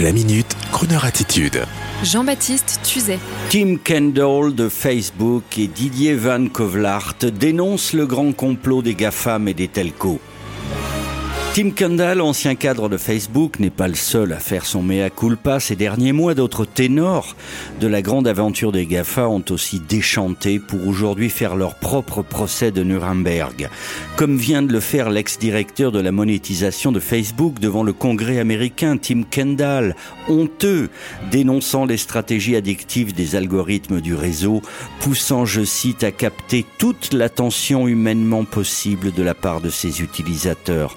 La minute, Kroneur attitude. Jean-Baptiste Tuzet. Tim Kendall de Facebook et Didier Van Kovlart dénoncent le grand complot des GAFAM et des telcos. Tim Kendall, ancien cadre de Facebook, n'est pas le seul à faire son mea culpa. Ces derniers mois, d'autres ténors de la grande aventure des GAFA ont aussi déchanté pour aujourd'hui faire leur propre procès de Nuremberg. Comme vient de le faire l'ex-directeur de la monétisation de Facebook devant le Congrès américain, Tim Kendall, honteux, dénonçant les stratégies addictives des algorithmes du réseau, poussant, je cite, à capter toute l'attention humainement possible de la part de ses utilisateurs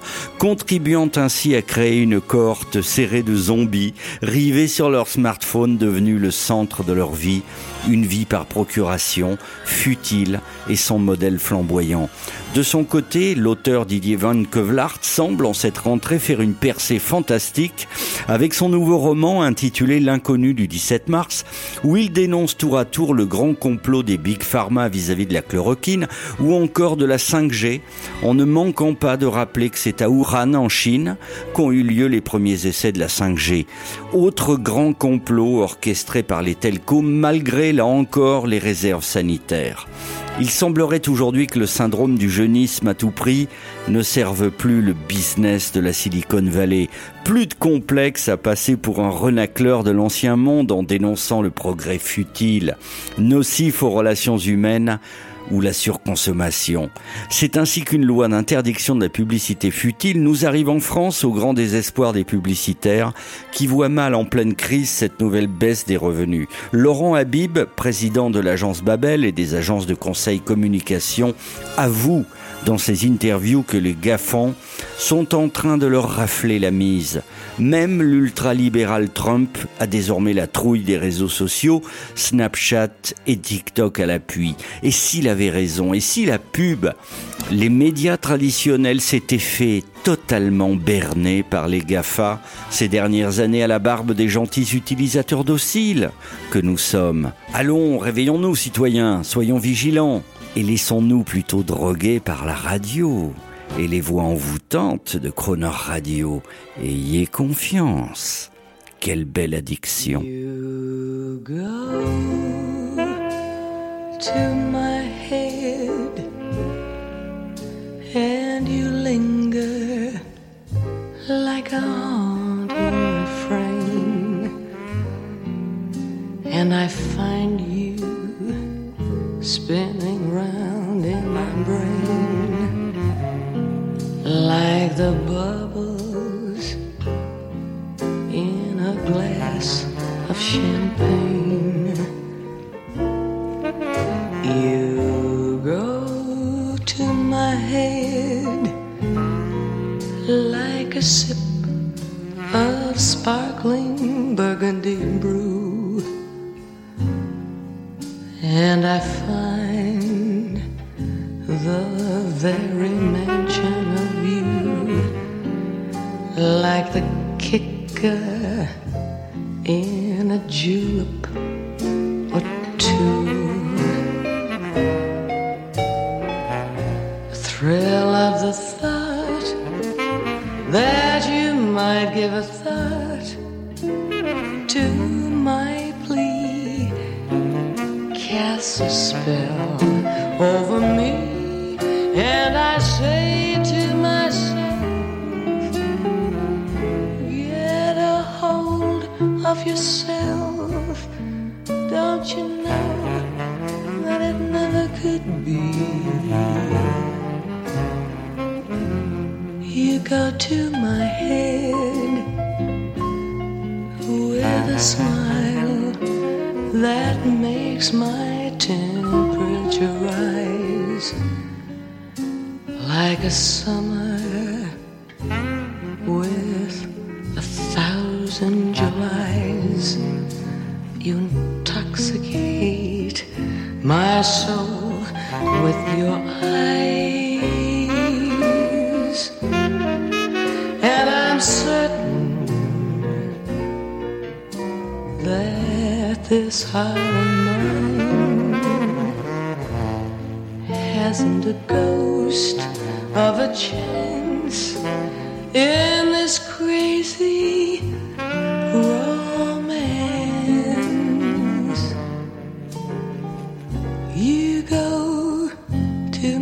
contribuant ainsi à créer une cohorte serrée de zombies rivés sur leur smartphone devenu le centre de leur vie, une vie par procuration, futile et sans modèle flamboyant. De son côté, l'auteur Didier Van Kevlart semble en cette rentrée faire une percée fantastique avec son nouveau roman intitulé L'inconnu du 17 mars, où il dénonce tour à tour le grand complot des Big Pharma vis-à-vis de la chloroquine ou encore de la 5G, en ne manquant pas de rappeler que c'est à Wuhan, en Chine, qu'ont eu lieu les premiers essais de la 5G. Autre grand complot orchestré par les telcos malgré là encore les réserves sanitaires. Il semblerait aujourd'hui que le syndrome du jeunisme à tout prix ne serve plus le business de la Silicon Valley. Plus de complexe à passer pour un renacleur de l'ancien monde en dénonçant le progrès futile, nocif aux relations humaines ou la surconsommation. C'est ainsi qu'une loi d'interdiction de la publicité futile nous arrive en France au grand désespoir des publicitaires qui voient mal en pleine crise cette nouvelle baisse des revenus. Laurent Habib, président de l'agence Babel et des agences de conseil communication, avoue dans ses interviews que les GAFAN sont en train de leur rafler la mise. Même l'ultralibéral Trump a désormais la trouille des réseaux sociaux, Snapchat et TikTok à l'appui. Et s'il avait raison, et si la pub, les médias traditionnels s'étaient fait totalement bernés par les GAFA ces dernières années à la barbe des gentils utilisateurs dociles que nous sommes. Allons, réveillons-nous citoyens, soyons vigilants et laissons-nous plutôt droguer par la radio et les voix envoûtantes de Croner Radio. Ayez confiance. Quelle belle addiction. You go to my head and you linger like a refrain and I find you spinning round in my brain like the bubbles in a glass of champagne. You go to my head like a sip of sparkling burgundy brew, and I find the very mention like the kicker in a julep or two. The thrill of the thought that you might give a thought to my plea casts a spell over me, and I say yourself. Don't you know that it never could be? You go to my head with a smile that makes my temperature rise like a summer with a thousand Julys. You intoxicate my soul with your eyes, and I'm certain that this heart of mine hasn't a ghost of a chance